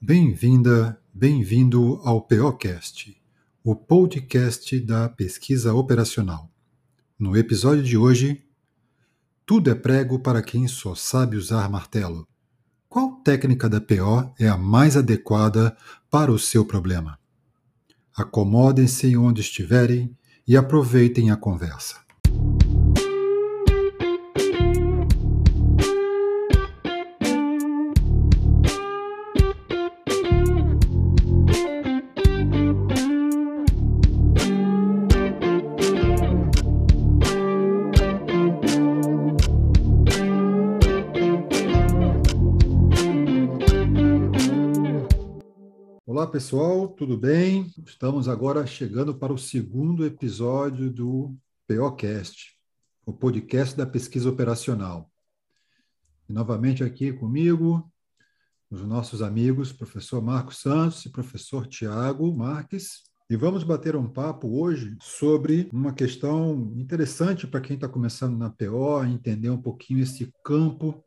Bem-vinda, bem-vindo ao POcast, o podcast da pesquisa operacional. No episódio de hoje, tudo é prego para quem só sabe usar martelo. Qual técnica da PO é a mais adequada para o seu problema? Acomodem-se onde estiverem e aproveitem a conversa. Olá pessoal, tudo bem? Estamos agora chegando para o segundo episódio do POcast, o podcast da pesquisa operacional. E novamente aqui comigo, os nossos amigos, professor Marcos Santos e professor Tiago Marques. E vamos bater um papo hoje sobre uma questão interessante para quem está começando na PO, entender um pouquinho esse campo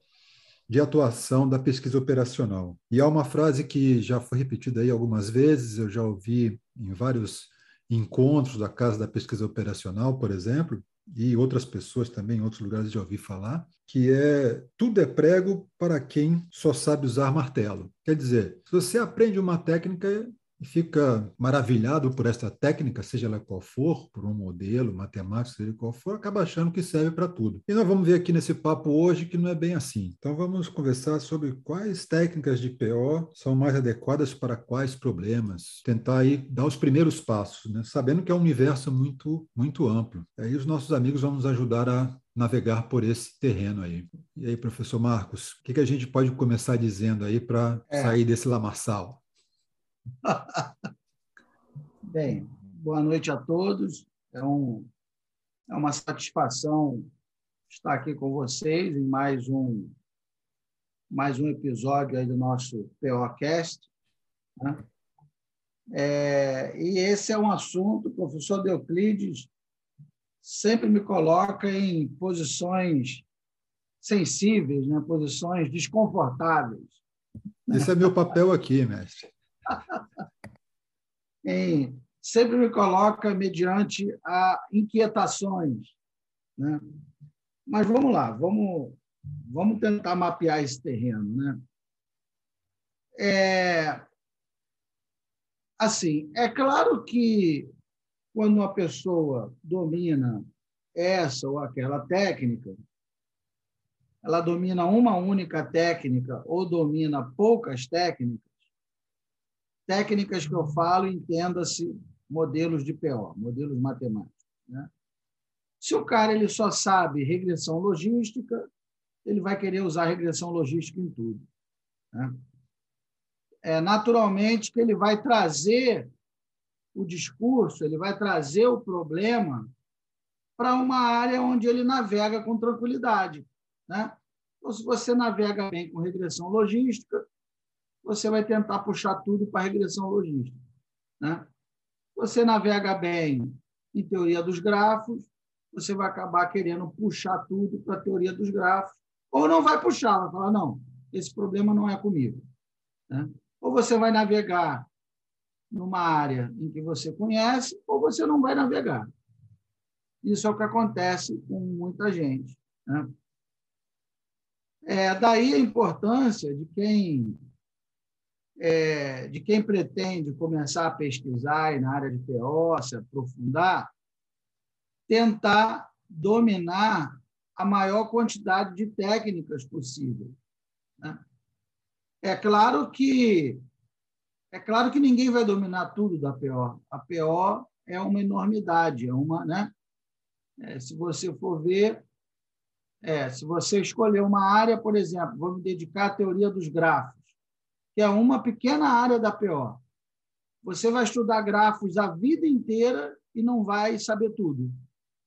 de atuação da pesquisa operacional. E há uma frase que já foi repetida aí algumas vezes, eu já ouvi em vários encontros da Casa da Pesquisa Operacional, por exemplo, e outras pessoas também em outros lugares já ouvi falar, que é tudo é prego para quem só sabe usar martelo. Quer dizer, se você aprende uma técnica, e fica maravilhado por essa técnica, seja ela qual for, por um modelo matemático, seja qual for, acaba achando que serve para tudo. E nós vamos ver aqui nesse papo hoje que não é bem assim. Então vamos conversar sobre quais técnicas de PO são mais adequadas para quais problemas, tentar aí dar os primeiros passos, né? sabendo que é um universo muito muito amplo. Aí os nossos amigos vão nos ajudar a navegar por esse terreno aí. E aí, professor Marcos, o que, que a gente pode começar dizendo aí para é. sair desse lamaçal? Bem, boa noite a todos. É, um, é uma satisfação estar aqui com vocês em mais um mais um episódio do nosso POcast. Né? É, e esse é um assunto, o professor Euclides sempre me coloca em posições sensíveis, né? posições desconfortáveis. Esse é meu papel aqui, mestre em, sempre me coloca mediante a inquietações. Né? Mas vamos lá, vamos, vamos tentar mapear esse terreno. Né? É, assim, é claro que quando uma pessoa domina essa ou aquela técnica, ela domina uma única técnica ou domina poucas técnicas, Técnicas que eu falo, entenda-se modelos de PO, modelos matemáticos. Né? Se o cara ele só sabe regressão logística, ele vai querer usar regressão logística em tudo. Né? É, naturalmente que ele vai trazer o discurso, ele vai trazer o problema para uma área onde ele navega com tranquilidade. Né? Então, se você navega bem com regressão logística, você vai tentar puxar tudo para a regressão logística. Né? Você navega bem em teoria dos grafos, você vai acabar querendo puxar tudo para a teoria dos grafos, ou não vai puxar, vai falar, não, esse problema não é comigo. Né? Ou você vai navegar numa área em que você conhece, ou você não vai navegar. Isso é o que acontece com muita gente. Né? É, daí a importância de quem é, de quem pretende começar a pesquisar na área de PO, se aprofundar, tentar dominar a maior quantidade de técnicas possível. Né? É claro que é claro que ninguém vai dominar tudo da PO. A PO é uma enormidade, é uma, né? É, se você for ver, é, se você escolher uma área, por exemplo, vou me dedicar à teoria dos grafos que é uma pequena área da PO. Você vai estudar grafos a vida inteira e não vai saber tudo.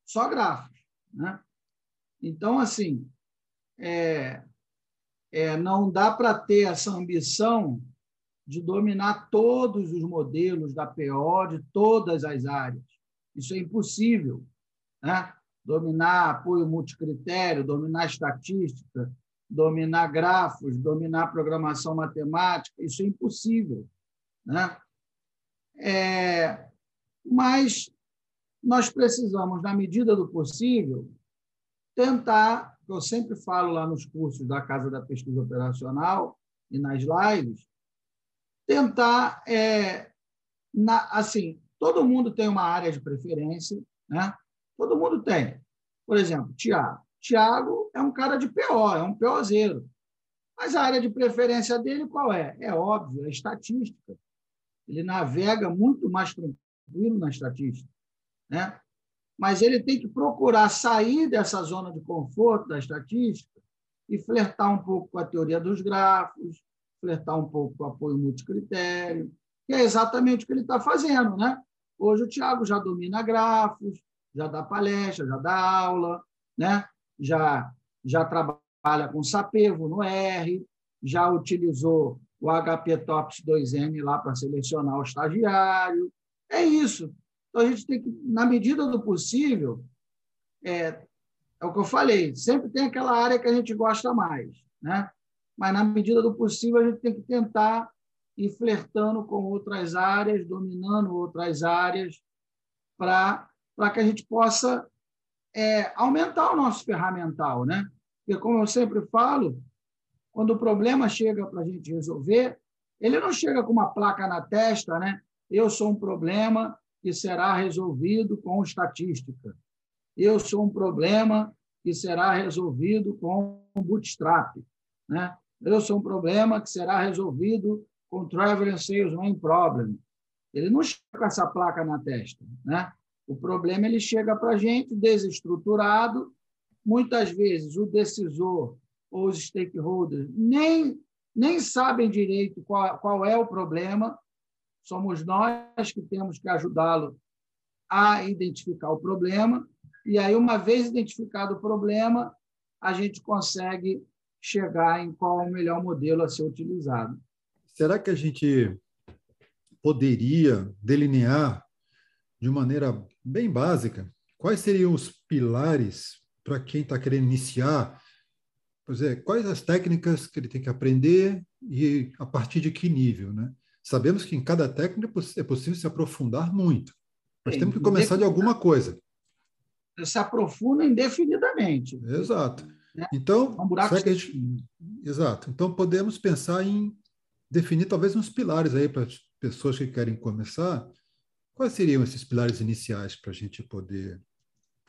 Só grafos. Né? Então, assim, é, é, não dá para ter essa ambição de dominar todos os modelos da PO de todas as áreas. Isso é impossível. Né? Dominar apoio multicritério, dominar estatística, dominar grafos, dominar programação matemática, isso é impossível. Né? É, mas nós precisamos, na medida do possível, tentar, eu sempre falo lá nos cursos da Casa da Pesquisa Operacional e nas lives, tentar, é, na, assim, todo mundo tem uma área de preferência, né? Todo mundo tem. Por exemplo, Tiago. Tiago é um cara de PO, é um POzeiro. Mas a área de preferência dele qual é? É óbvio, é estatística. Ele navega muito mais tranquilo na estatística. Né? Mas ele tem que procurar sair dessa zona de conforto da estatística e flertar um pouco com a teoria dos grafos, flertar um pouco com o apoio multicritério, que é exatamente o que ele está fazendo. Né? Hoje o Tiago já domina grafos, já dá palestra, já dá aula, né? Já, já trabalha com Sapevo no R, já utilizou o HP Tops 2M lá para selecionar o estagiário. É isso. Então, a gente tem que, na medida do possível, é, é o que eu falei, sempre tem aquela área que a gente gosta mais, né? mas, na medida do possível, a gente tem que tentar ir flertando com outras áreas, dominando outras áreas, para que a gente possa é, aumentar o nosso ferramental. Né? Porque, como eu sempre falo, quando o problema chega para a gente resolver, ele não chega com uma placa na testa, né? Eu sou um problema que será resolvido com estatística. Eu sou um problema que será resolvido com bootstrap, né? Eu sou um problema que será resolvido com Traveling Salesman Problem. Ele não chega com essa placa na testa, né? O problema ele chega para a gente desestruturado. Muitas vezes o decisor ou os stakeholders nem, nem sabem direito qual, qual é o problema, somos nós que temos que ajudá-lo a identificar o problema, e aí, uma vez identificado o problema, a gente consegue chegar em qual é o melhor modelo a ser utilizado. Será que a gente poderia delinear de maneira bem básica quais seriam os pilares para quem está querendo iniciar Pois é, quais as técnicas que ele tem que aprender e a partir de que nível, né? Sabemos que em cada técnica é possível se aprofundar muito, mas temos que começar de alguma coisa. Se aprofunda indefinidamente. Exato. Né? Então, é um gente... exato. Então podemos pensar em definir talvez uns pilares aí para as pessoas que querem começar. Quais seriam esses pilares iniciais para a gente poder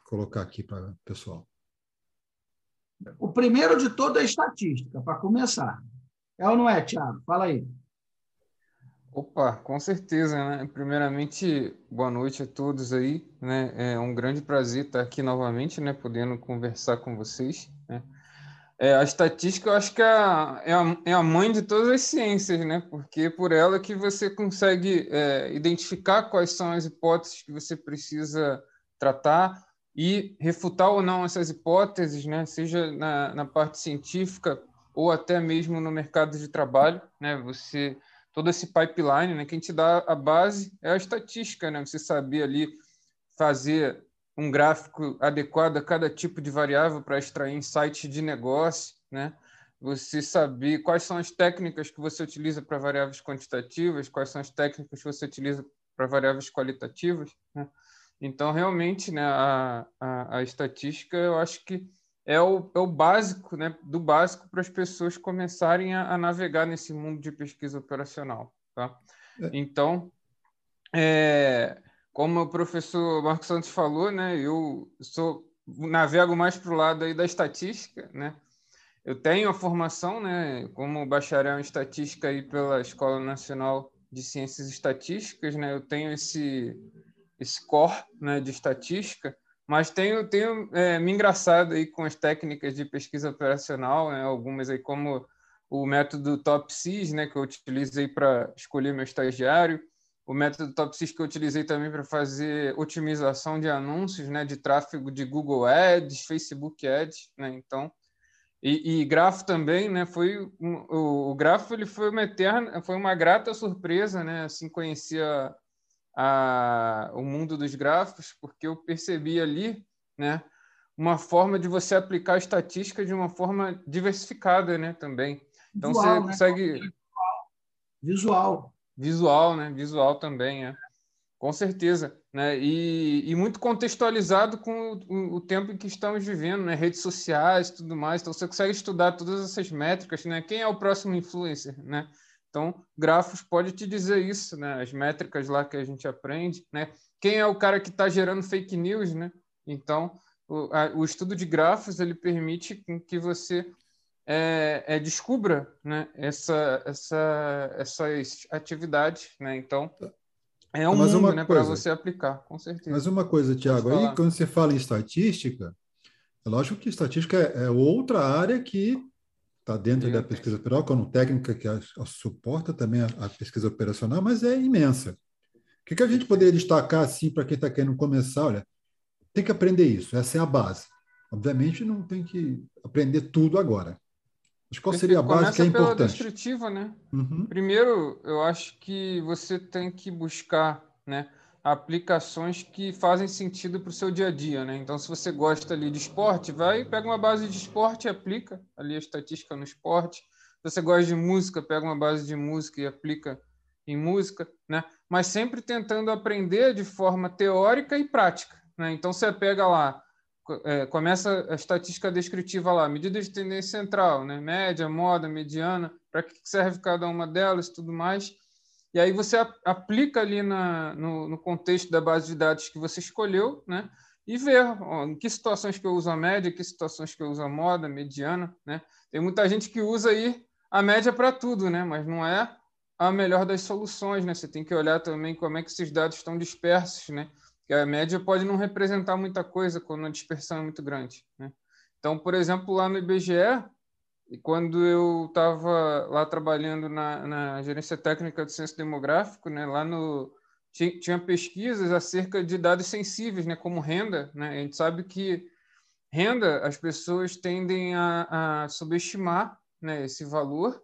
colocar aqui para o pessoal? O primeiro de todo é estatística, para começar. É ou não é, Tiago? Fala aí. Opa, com certeza, né? Primeiramente, boa noite a todos aí, né? É um grande prazer estar aqui novamente, né? Podendo conversar com vocês, né? É, a estatística, eu acho que é a, é, a, é a mãe de todas as ciências, né? Porque é por ela que você consegue é, identificar quais são as hipóteses que você precisa tratar, e refutar ou não essas hipóteses, né, seja na, na parte científica ou até mesmo no mercado de trabalho, né, você todo esse pipeline, né, quem te dá a base é a estatística, né, você saber ali fazer um gráfico adequado a cada tipo de variável para extrair insights de negócio, né, você saber quais são as técnicas que você utiliza para variáveis quantitativas, quais são as técnicas que você utiliza para variáveis qualitativas, né? Então, realmente, né, a, a, a estatística, eu acho que é o, é o básico, né, do básico para as pessoas começarem a, a, navegar nesse mundo de pesquisa operacional. Tá? É. Então, é, como o professor Marcos Santos falou, né, eu sou navego mais para o lado aí da estatística, né? Eu tenho a formação, né, como bacharel em estatística aí pela Escola Nacional de Ciências Estatísticas, né? Eu tenho esse score né, de estatística, mas tenho, tenho é, me engraçado aí com as técnicas de pesquisa operacional, né, algumas aí como o método TopSys, né, que eu utilizei para escolher meu estagiário, o método TopSys que eu utilizei também para fazer otimização de anúncios, né, de tráfego de Google Ads, Facebook Ads, né, então e, e grafo também, né, foi um, o, o grafo ele foi uma eterna, foi uma grata surpresa, né, assim conhecia a, o mundo dos gráficos, porque eu percebi ali, né, uma forma de você aplicar a estatística de uma forma diversificada, né, também. Então Visual, você né? consegue visual, visual, né, visual também, é. Com certeza, né? E, e muito contextualizado com o, o, tempo em que estamos vivendo, né? Redes sociais, tudo mais. Então você consegue estudar todas essas métricas, né? Quem é o próximo influencer, né? Então, Grafos pode te dizer isso, né? As métricas lá que a gente aprende, né? Quem é o cara que está gerando fake news, né? Então, o, a, o estudo de grafos ele permite que você é, é, descubra né, essa, essa, essas atividades. Né? Então, é um Mas mundo né, para você aplicar, com certeza. Mas uma coisa, Tiago, aí quando você fala em estatística, é lógico que estatística é, é outra área que está dentro da pesquisa operacional, como técnica que a, a suporta também a, a, pesquisa operacional, mas é imensa. O que, que a gente poderia destacar assim para quem está querendo começar? Olha, tem que aprender isso, essa é a base. Obviamente não tem que aprender tudo agora. Mas qual seria a base que é importante? Pela descritiva, né? Uhum. Primeiro, eu acho que você tem que buscar, né, aplicações que fazem sentido para o seu dia a dia, né? Então, se você gosta ali de esporte, vai pega uma base de esporte e aplica ali a estatística no esporte. Se você gosta de música, pega uma base de música e aplica em música, né? Mas sempre tentando aprender de forma teórica e prática, né? Então, você pega lá é, começa a estatística descritiva lá, medida de tendência central, né? média, moda, mediana, para que serve cada uma delas e tudo mais. E aí você aplica ali na, no, no, contexto da base de dados que você escolheu, né? E vê ó, em que situações que eu uso a média, em que situações que eu uso a moda, mediana, né? Tem muita gente que usa aí a média para tudo, né? Mas não é a melhor das soluções, né? Você tem que olhar também como é que esses dados estão dispersos, né? Que a média pode não representar muita coisa quando a dispersão é muito grande. Né? Então, por exemplo, lá no IBGE, quando eu estava lá trabalhando na, na, gerência técnica do censo demográfico, né, lá no tinha, tinha, pesquisas acerca de dados sensíveis, né, como renda. Né? A gente sabe que renda as pessoas tendem a, a subestimar né, esse valor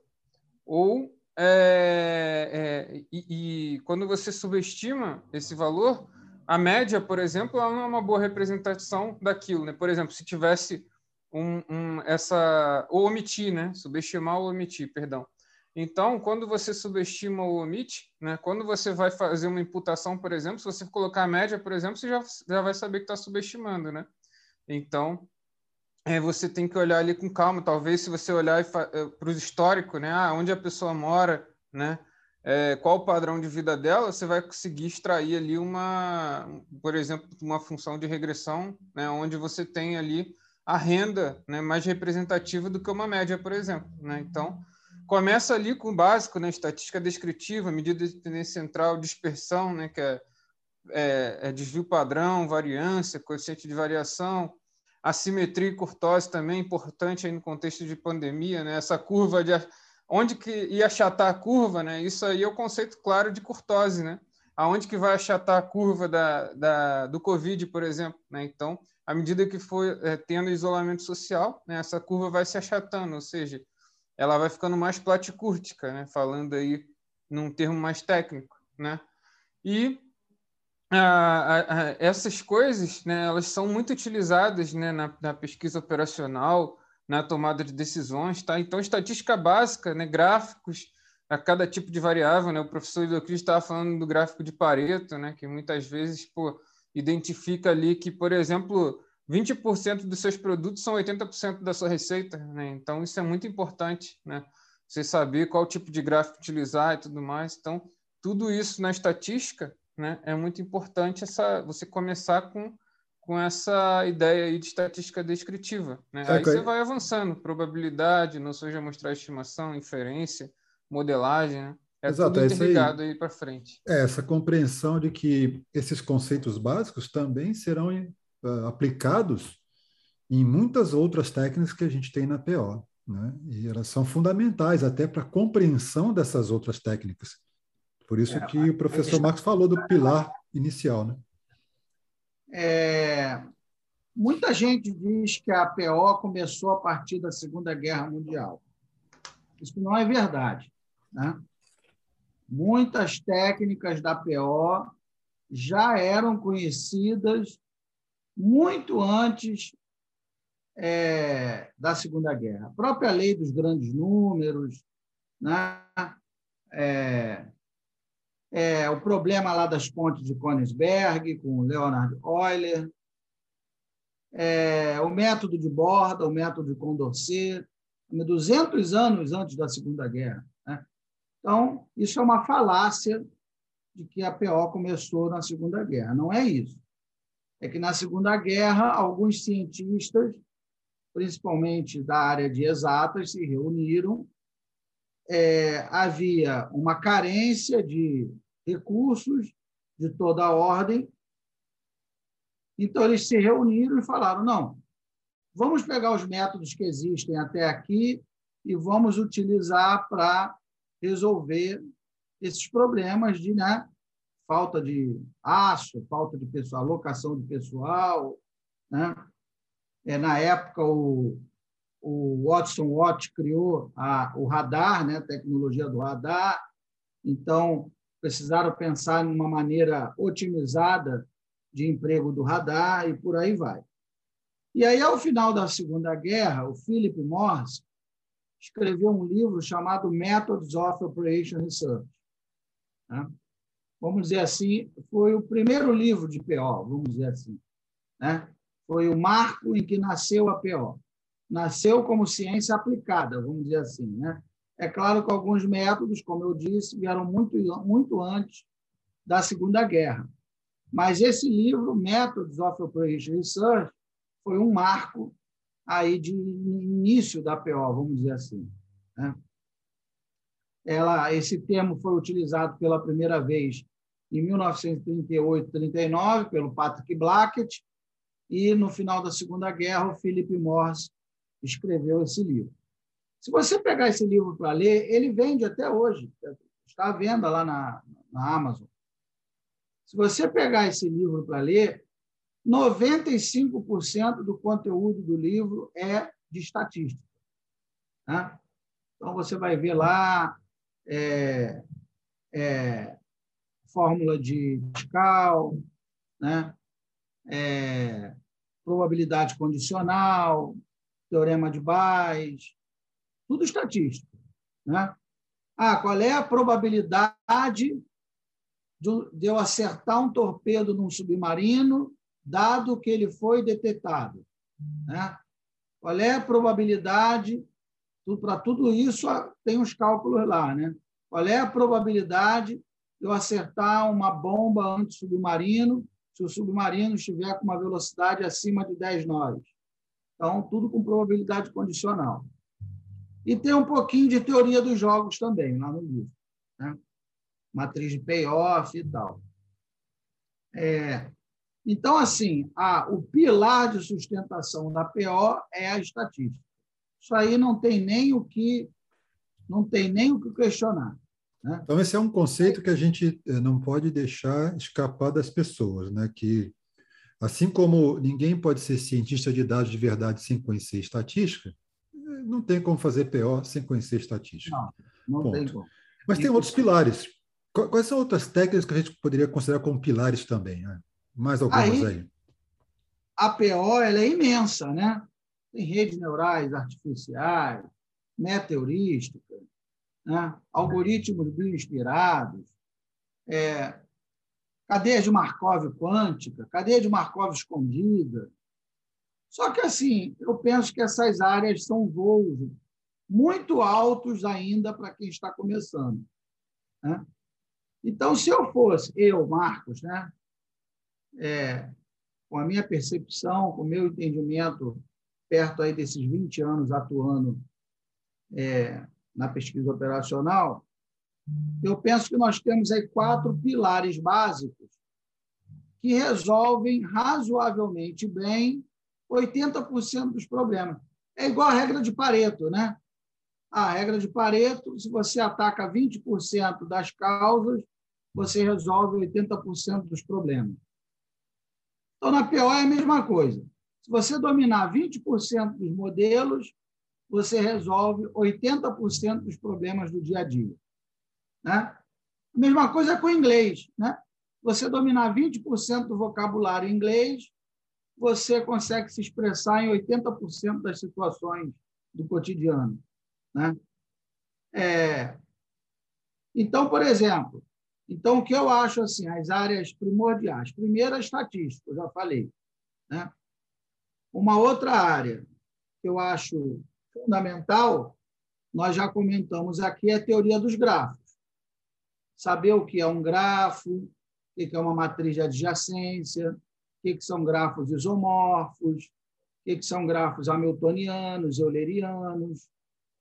ou é, é, e, e, quando você subestima esse valor, a média, por exemplo, ela não é uma boa representação daquilo, né? Por exemplo, se tivesse um, um, essa ou omitir, né? Subestimar ou omitir, perdão. Então, quando você subestima ou omite, né? Quando você vai fazer uma imputação, por exemplo, se você colocar a média, por exemplo, você já, já vai saber que está subestimando, né? Então, é, você tem que olhar ali com calma. Talvez, se você olhar para o histórico, né? Ah, onde a pessoa mora, né? É, qual o padrão de vida dela, você vai conseguir extrair ali uma, por exemplo, uma função de regressão, né, onde você tem ali a renda né, mais representativa do que uma média, por exemplo. Né? Então, começa ali com o básico, né, estatística descritiva, medida de tendência central, dispersão, né, que é, é, é desvio padrão, variância, coeficiente de variação, assimetria e curtose também importante aí no contexto de pandemia, né? Essa curva de onde que ia achatar a curva, né? Isso aí é o conceito claro de curtose, né? Aonde que vai achatar a curva da, da, do Covid, por exemplo, né? Então, à medida que for é, tendo isolamento social, né, essa curva vai se achatando, ou seja, ela vai ficando mais platicúrtica, né? Falando aí num termo mais técnico, né? E essas coisas, né, elas são muito utilizadas né, na, na pesquisa operacional, na tomada de decisões, tá? Então, estatística básica, né, gráficos a cada tipo de variável, né? O professor Euclides estava falando do gráfico de Pareto, né, que muitas vezes, pô, identifica ali que, por exemplo, 20% dos seus produtos são 80% da sua receita, né? Então, isso é muito importante, né? Você saber qual tipo de gráfico utilizar e tudo mais. Então, tudo isso na estatística, né, é muito importante essa você começar com com essa ideia aí de estatística descritiva. Né? Aí você vai avançando, probabilidade, noções de amostrar estimação, inferência, modelagem, né? É Exato, tudo é interligado aí, aí para frente. É, essa compreensão de que esses conceitos básicos também serão uh, aplicados em muitas outras técnicas que a gente tem na PO. Né? E elas são fundamentais até para a compreensão dessas outras técnicas. Por isso é, que o professor Marcos falou do pilar inicial. Né? É, muita gente diz que a PO começou a partir da Segunda Guerra Mundial. Isso não é verdade. Né? Muitas técnicas da PO já eram conhecidas muito antes é, da Segunda Guerra. A própria lei dos grandes números, né? É, é, o problema lá das pontes de Königsberg, com Leonard Euler, é, o método de Borda, o método de Condorcet, 200 anos antes da Segunda Guerra. Né? Então, isso é uma falácia de que a PO começou na Segunda Guerra. Não é isso. É que na Segunda Guerra, alguns cientistas, principalmente da área de exatas, se reuniram. É, havia uma carência de recursos de toda a ordem. Então, eles se reuniram e falaram: não, vamos pegar os métodos que existem até aqui e vamos utilizar para resolver esses problemas de né, falta de aço, falta de pessoal, alocação de pessoal. Né? É, na época, o, o Watson Watt criou a, o radar, né, a tecnologia do radar, então precisaram pensar em uma maneira otimizada de emprego do radar e por aí vai. E aí, ao final da Segunda Guerra, o Philip Morris escreveu um livro chamado Methods of Operation Research. Né? Vamos dizer assim, foi o primeiro livro de PO, vamos dizer assim. Né? Foi o marco em que nasceu a PO. Nasceu como ciência aplicada, vamos dizer assim. Né? É claro que alguns métodos, como eu disse, vieram muito, muito antes da Segunda Guerra. Mas esse livro, Methods of Operation Research, foi um marco aí de início da PO, vamos dizer assim. Né? Ela, esse termo foi utilizado pela primeira vez em 1938-39 pelo Patrick Blackett e no final da Segunda Guerra o Philip Morris escreveu esse livro. Se você pegar esse livro para ler, ele vende até hoje, está à venda lá na, na Amazon. Se você pegar esse livro para ler, 95% do conteúdo do livro é de estatística. Né? Então, você vai ver lá é, é, fórmula de Pascal, né? É, probabilidade condicional, teorema de Bayes, tudo estatístico. Né? Ah, qual é a probabilidade de eu acertar um torpedo num submarino dado que ele foi detectado. Né? Qual é a probabilidade? Para tudo isso, tem os cálculos lá. Né? Qual é a probabilidade de eu acertar uma bomba anti-submarino se o submarino estiver com uma velocidade acima de 10 nós? Então, tudo com probabilidade condicional. E tem um pouquinho de teoria dos jogos também, lá no livro. Né? Matriz de payoff e tal. É, então, assim, a, o pilar de sustentação da PO é a estatística. Isso aí não tem nem o que não tem nem o que questionar. Né? Então, esse é um conceito que a gente eh, não pode deixar escapar das pessoas, né? que, assim como ninguém pode ser cientista de dados de verdade sem conhecer estatística, não tem como fazer PO sem conhecer estatística. Não, não tem como. Mas tem outros pilares. Quais são outras técnicas que a gente poderia considerar como pilares também? Né? Mais algumas aí. aí. A PO ela é imensa, né? Tem redes neurais artificiais, meteorística, né? algoritmos bioinspirados, é, cadeia de Markov quântica, cadeia de Markov escondida. Só que, assim, eu penso que essas áreas são voos muito altos ainda para quem está começando. Né? Então, se eu fosse, eu, Marcos, né, é, com a minha percepção, com o meu entendimento, perto aí desses 20 anos atuando é, na pesquisa operacional, eu penso que nós temos aí quatro pilares básicos que resolvem razoavelmente bem 80% dos problemas. É igual a regra de Pareto, né? A regra de Pareto, se você ataca 20% das causas, você resolve 80% dos problemas. Então, na PO é a mesma coisa. Se você dominar 20% dos modelos, você resolve 80% dos problemas do dia a dia. Né? A mesma coisa com o inglês. Né? Você dominar 20% do vocabulário em inglês, você consegue se expressar em 80% das situações do cotidiano. Né? É, então, por exemplo, então o que eu acho assim, as áreas primordiais. Primeiro, a estatística, eu já falei. Né? Uma outra área que eu acho fundamental, nós já comentamos aqui, é a teoria dos grafos. Saber o que é um grafo, o que é uma matriz de adjacência, o que são grafos isomorfos, o que são grafos hamiltonianos, eulerianos,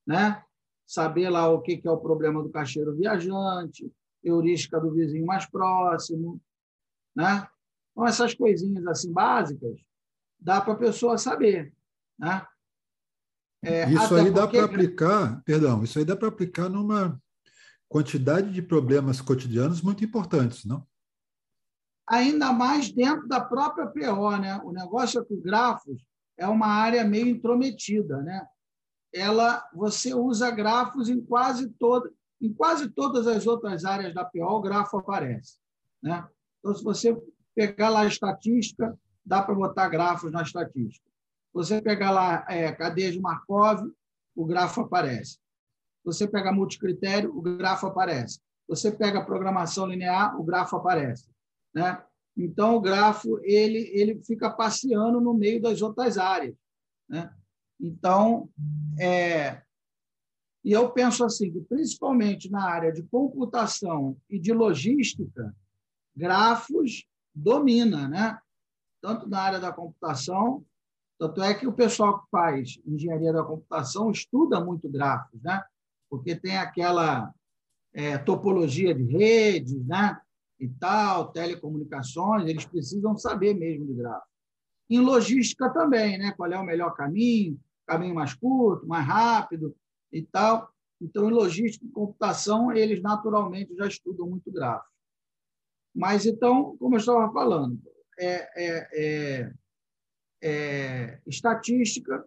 né? saber lá o que é o problema do caixeiro viajante, heurística do vizinho mais próximo, né? Então, essas coisinhas assim básicas, dá para a pessoa saber, né? É, isso aí dá para aplicar, perdão, isso aí dá para aplicar numa quantidade de problemas cotidianos muito importantes, não? Ainda mais dentro da própria PO, né? O negócio é que o grafos é uma área meio intrometida, né? ela você usa grafos em quase todo, em quase todas as outras áreas da PO, o grafo aparece, né? Então se você pegar lá a estatística, dá para botar grafos na estatística. Você pegar lá é, cadeia de Markov, o grafo aparece. Você pega multicritério, o grafo aparece. Você pega programação linear, o grafo aparece, né? Então o grafo ele ele fica passeando no meio das outras áreas, né? Então, é, e eu penso assim, que principalmente na área de computação e de logística, grafos domina, né? Tanto na área da computação, tanto é que o pessoal que faz engenharia da computação estuda muito grafos, né? Porque tem aquela é, topologia de redes, né? E tal, telecomunicações, eles precisam saber mesmo de grafos. Em logística também, né? Qual é o melhor caminho? caminho mais curto, mais rápido e tal. Então, em logística e computação, eles naturalmente já estudam muito gráfico. Mas, então, como eu estava falando, é, é, é, é estatística,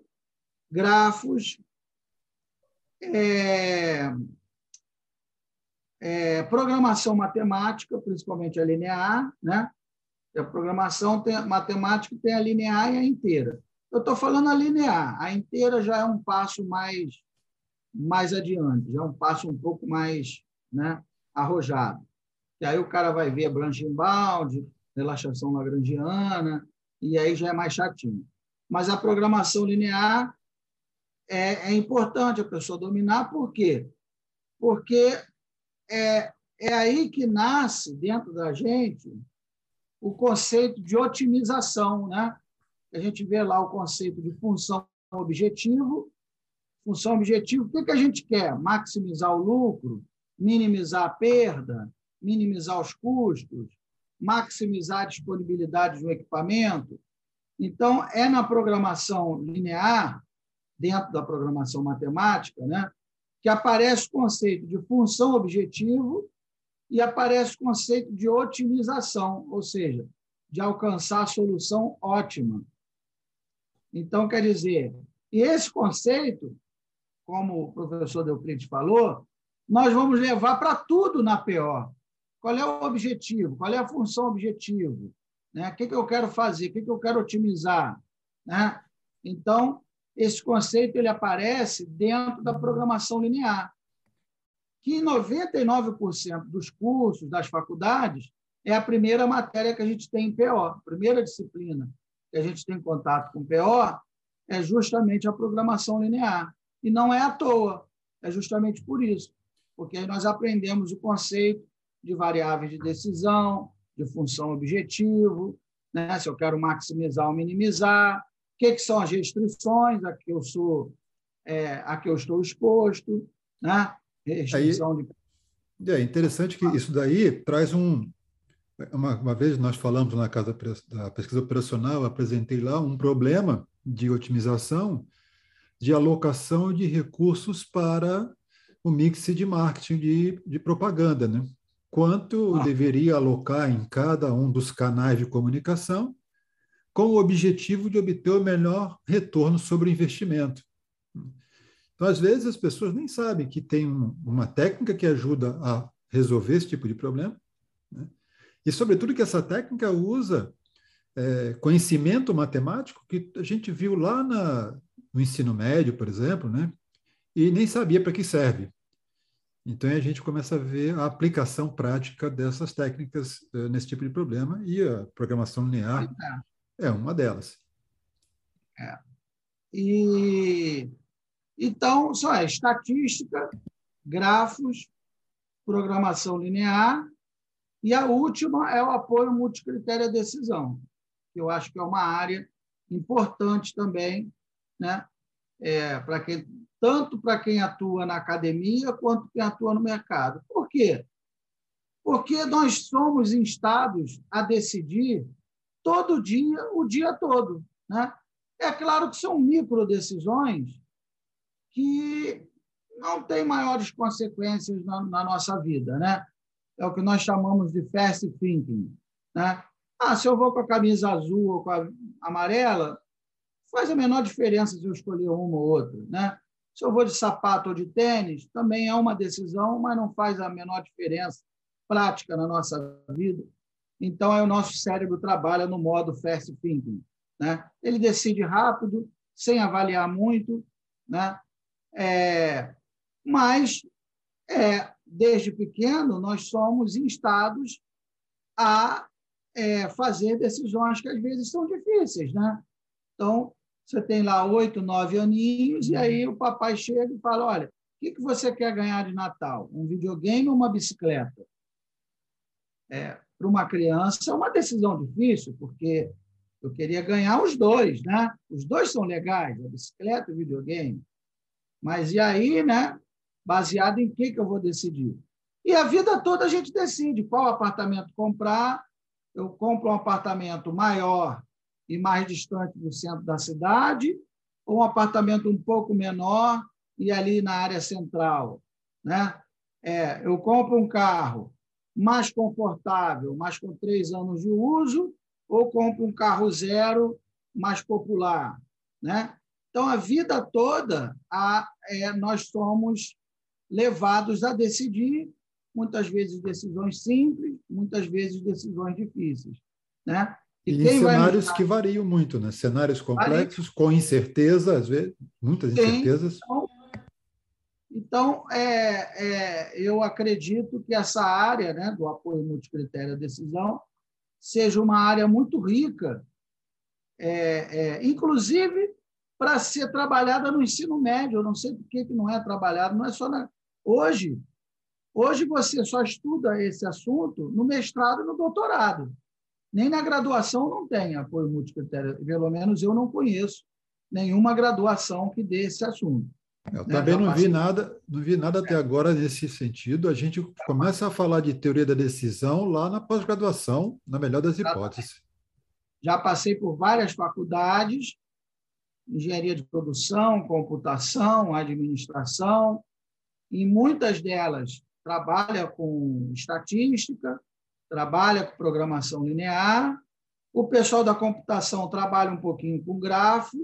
grafos, é, é, programação matemática, principalmente a linear, né? a programação tem, matemática tem a linear e a inteira. Eu estou falando a linear, a inteira já é um passo mais, mais adiante, já é um passo um pouco mais né, arrojado. E aí o cara vai ver Blanchimbound, relaxação lagrangiana, e aí já é mais chatinho. Mas a programação linear é, é importante a pessoa dominar, por quê? Porque é, é aí que nasce dentro da gente o conceito de otimização, né? a gente vê lá o conceito de função objetivo. Função objetivo, o que, que a gente quer? Maximizar o lucro, minimizar a perda, minimizar os custos, maximizar a disponibilidade do equipamento. Então, é na programação linear, dentro da programação matemática, né, que aparece o conceito de função objetivo e aparece o conceito de otimização, ou seja, de alcançar a solução ótima. Então, quer dizer, e esse conceito, como o professor Deuclides falou, nós vamos levar para tudo na PO. Qual é o objetivo? Qual é a função objetivo? Né? O que, que eu quero fazer? O que, que eu quero otimizar? Né? Então, esse conceito ele aparece dentro da programação linear, que em 99% dos cursos das faculdades é a primeira matéria que a gente tem em PO, primeira disciplina que a gente tem contato com PO é justamente a programação linear. E não é à toa, é justamente por isso, porque aí nós aprendemos o conceito de variáveis de decisão, de função objetivo, né? se eu quero maximizar ou minimizar, que, que são as restrições a que eu sou, é, a que eu estou exposto, né? restrição aí, de... É interessante que isso daí traz um, uma, uma vez nós falamos na casa da pesquisa operacional, apresentei lá um problema de otimização de alocação de recursos para o mix de marketing de, de propaganda, né? Quanto ah. deveria alocar em cada um dos canais de comunicação com o objetivo de obter o melhor retorno sobre o investimento. Então, às vezes, as pessoas nem sabem que tem uma técnica que ajuda a resolver esse tipo de problema, né? E, sobretudo, que essa técnica usa é, conhecimento matemático que a gente viu lá na, no ensino médio, por exemplo, né? e nem sabia para que serve. Então a gente começa a ver a aplicação prática dessas técnicas uh, nesse tipo de problema e a programação linear é uma delas. É. E então só é estatística, grafos, programação linear e a última é o apoio multicritério à decisão, que eu acho que é uma área importante também, né? É, para quem tanto para quem atua na academia quanto quem atua no mercado. Por quê? Porque nós somos instados a decidir todo dia, o dia todo. Né? É claro que são micro decisões que não têm maiores consequências na, na, nossa vida. Né? É o que nós chamamos de fast thinking. Né? Ah, se eu vou com a camisa azul ou com a amarela, faz a menor diferença se eu escolher uma ou outra. Né? Se eu vou de sapato ou de tênis, também é uma decisão, mas não faz a menor diferença prática na nossa vida. Então, é o nosso cérebro trabalha no modo fast thinking. Né? Ele decide rápido, sem avaliar muito, né? É, mas, é, desde pequeno, nós somos instados a é, fazer decisões que às vezes são difíceis. Né? Então, você tem lá oito, nove aninhos, e aí o papai chega e fala: olha, o que, que você quer ganhar de Natal? Um videogame ou uma bicicleta? É, Para uma criança é uma decisão difícil, porque eu queria ganhar os dois, né? Os dois são legais, a bicicleta e o videogame. Mas e aí, né? Baseado em que, que eu vou decidir? E a vida toda a gente decide qual apartamento comprar. Eu compro um apartamento maior e mais distante do centro da cidade, ou um apartamento um pouco menor e ali na área central. Né? É, eu compro um carro mais confortável, mas com três anos de uso, ou compro um carro zero mais popular. Né? Então, a vida toda, a, é, nós somos levados a decidir, muitas vezes decisões simples, muitas vezes decisões difíceis. Né? E, e cenários que variam muito, né? Cenários complexos, Varia. com incerteza, às vezes, muitas incertezas. Então, então é, é, eu acredito que essa área né, do apoio multicritério à decisão seja uma área muito rica, é, é inclusive para ser trabalhada no ensino médio. Eu não sei por que, que não é trabalhado, não é só na... hoje. Hoje você só estuda esse assunto no mestrado e no doutorado. Nem na graduação não tem apoio multicritério. Pelo menos eu não conheço nenhuma graduação que dê esse assunto. Eu né? também não vi nada, não vi nada até agora nesse sentido. A gente começa a falar de teoria da decisão lá na pós-graduação, na melhor das hipóteses. Já passei por várias faculdades, engenharia de produção, computação, administração, e muitas delas trabalha com estatística, trabalha com programação linear. O pessoal da computação trabalha um pouquinho com grafo,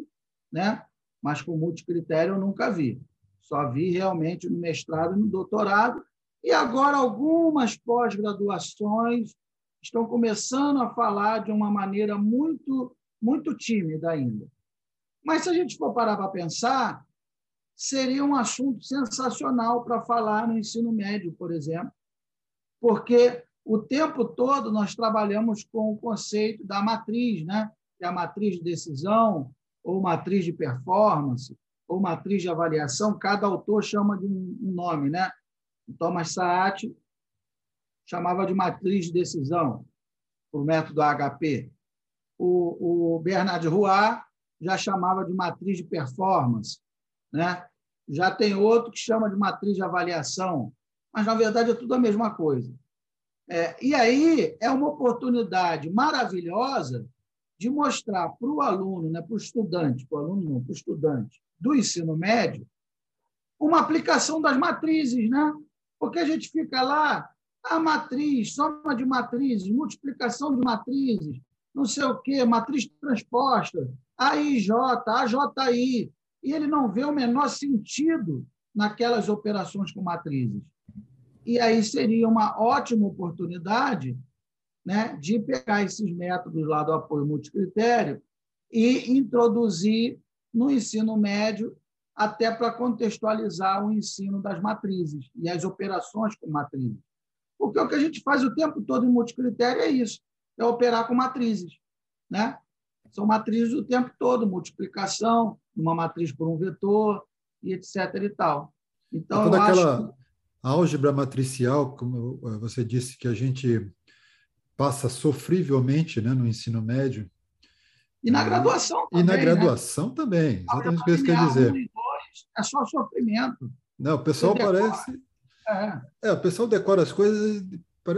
né? Mas com multicritério eu nunca vi. Só vi realmente no mestrado e no doutorado. E agora algumas pós-graduações estão começando a falar de uma maneira muito, muito tímida ainda. Mas se a gente for parar para pensar, seria um assunto sensacional para falar no ensino médio, por exemplo, porque o tempo todo nós trabalhamos com o conceito da matriz, né? que é a matriz de decisão, ou matriz de performance, ou matriz de avaliação, cada autor chama de um nome. Né? O Thomas Saat chamava de matriz de decisão, por método HP. O, o Bernard Roy já chamava de matriz de performance. Né? Já tem outro que chama de matriz de avaliação, mas, na verdade, é tudo a mesma coisa. É, e aí é uma oportunidade maravilhosa de mostrar para o aluno, né, para o estudante, para o aluno não, para o estudante do ensino médio, uma aplicação das matrizes, né? Porque a gente fica lá, a matriz, soma de matrizes, multiplicação de matrizes, não sei o quê, matriz transposta, AIJ, AJI, e ele não vê o menor sentido naquelas operações com matrizes. E aí seria uma ótima oportunidade né, de pegar esses métodos lá do apoio multicritério e introduzir no ensino médio até para contextualizar o ensino das matrizes e as operações com matrizes. Porque o que a gente faz o tempo todo em multicritério é isso, é operar com matrizes. Né? São matrizes o tempo todo, multiplicação, uma matriz por um vetor, e etc. e tal. Então, toda aquela acho... álgebra matricial, como eh, você disse, que a gente passa sofrivelmente né, no ensino médio. E na graduação também. E na né? graduação né? também, exatamente o que você quer dizer. É só sofrimento. Não, o pessoal parece. É. é, o pessoal decora as coisas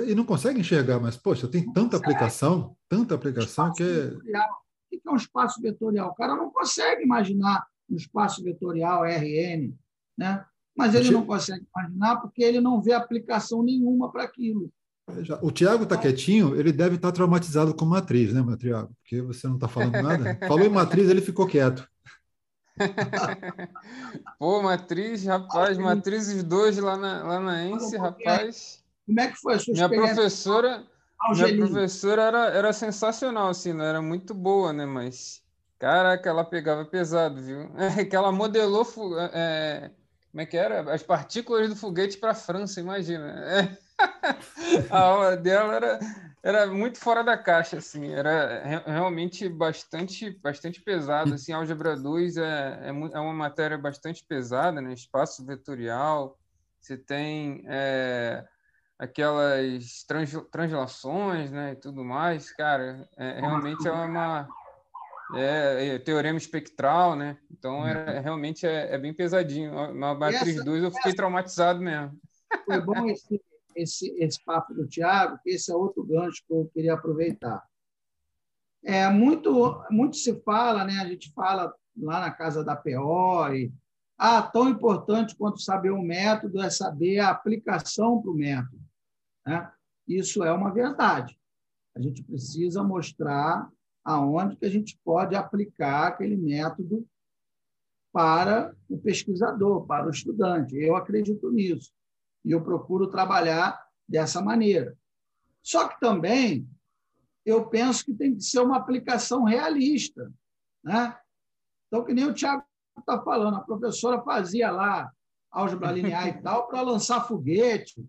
e não consegue enxergar, mas, poxa, tem tanta aplicação, tanta aplicação que é. O que é um espaço vetorial? O cara não consegue imaginar um espaço vetorial RN, né? mas ele não consegue imaginar porque ele não vê aplicação nenhuma para aquilo. O Tiago está quietinho, ele deve estar tá traumatizado com matriz, né, Tiago? Porque você não está falando nada. Falou em matriz, ele ficou quieto. Pô, matriz, rapaz, matrizes 2 lá na, lá na ENSE, rapaz. Como é que foi a sua minha professora Minha professora era, era sensacional, assim, não era muito boa, né? Mas, caraca, ela pegava pesado, viu? É que ela modelou, é, como é que era? As partículas do foguete para a França, imagina. É. a aula dela era, era muito fora da caixa, assim, era realmente bastante, bastante pesado, assim, álgebra 2 é, é, é uma matéria bastante pesada, né, espaço vetorial, você tem é, aquelas trans, translações, né, e tudo mais, cara, é, realmente é uma... É, é, teorema espectral, né? Então era, uhum. realmente é, é bem pesadinho. Na matriz 2 eu fiquei traumatizado mesmo. Foi bom esse, esse, esse papo do Tiago, que esse é outro gancho que eu queria aproveitar. É, muito, muito se fala, né? a gente fala lá na casa da PO, e, ah, tão importante quanto saber o método é saber a aplicação para o método. Né? Isso é uma verdade. A gente precisa mostrar aonde que a gente pode aplicar aquele método para o pesquisador, para o estudante. Eu acredito nisso. E eu procuro trabalhar dessa maneira. Só que também eu penso que tem que ser uma aplicação realista. Né? Então, que nem o Tiago está falando, a professora fazia lá álgebra linear e tal para lançar foguete,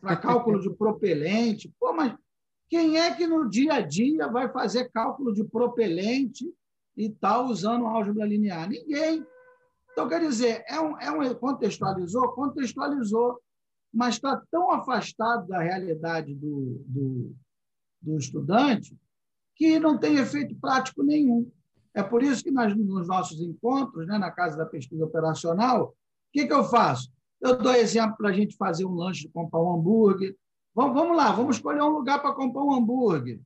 para cálculo de propelente. Pô, mas quem é que no dia a dia vai fazer cálculo de propelente e tal usando álgebra linear? Ninguém. Então, quer dizer, é um, é um contextualizou? Contextualizou mas está tão afastado da realidade do, do, do, estudante que não tem efeito prático nenhum. É por isso que nos nossos encontros, né, na Casa da Pesquisa Operacional, o que, que eu faço? Eu dou exemplo para a gente fazer um lanche, comprar um hambúrguer. Vamos, vamos lá, vamos escolher um lugar para comprar um hambúrguer.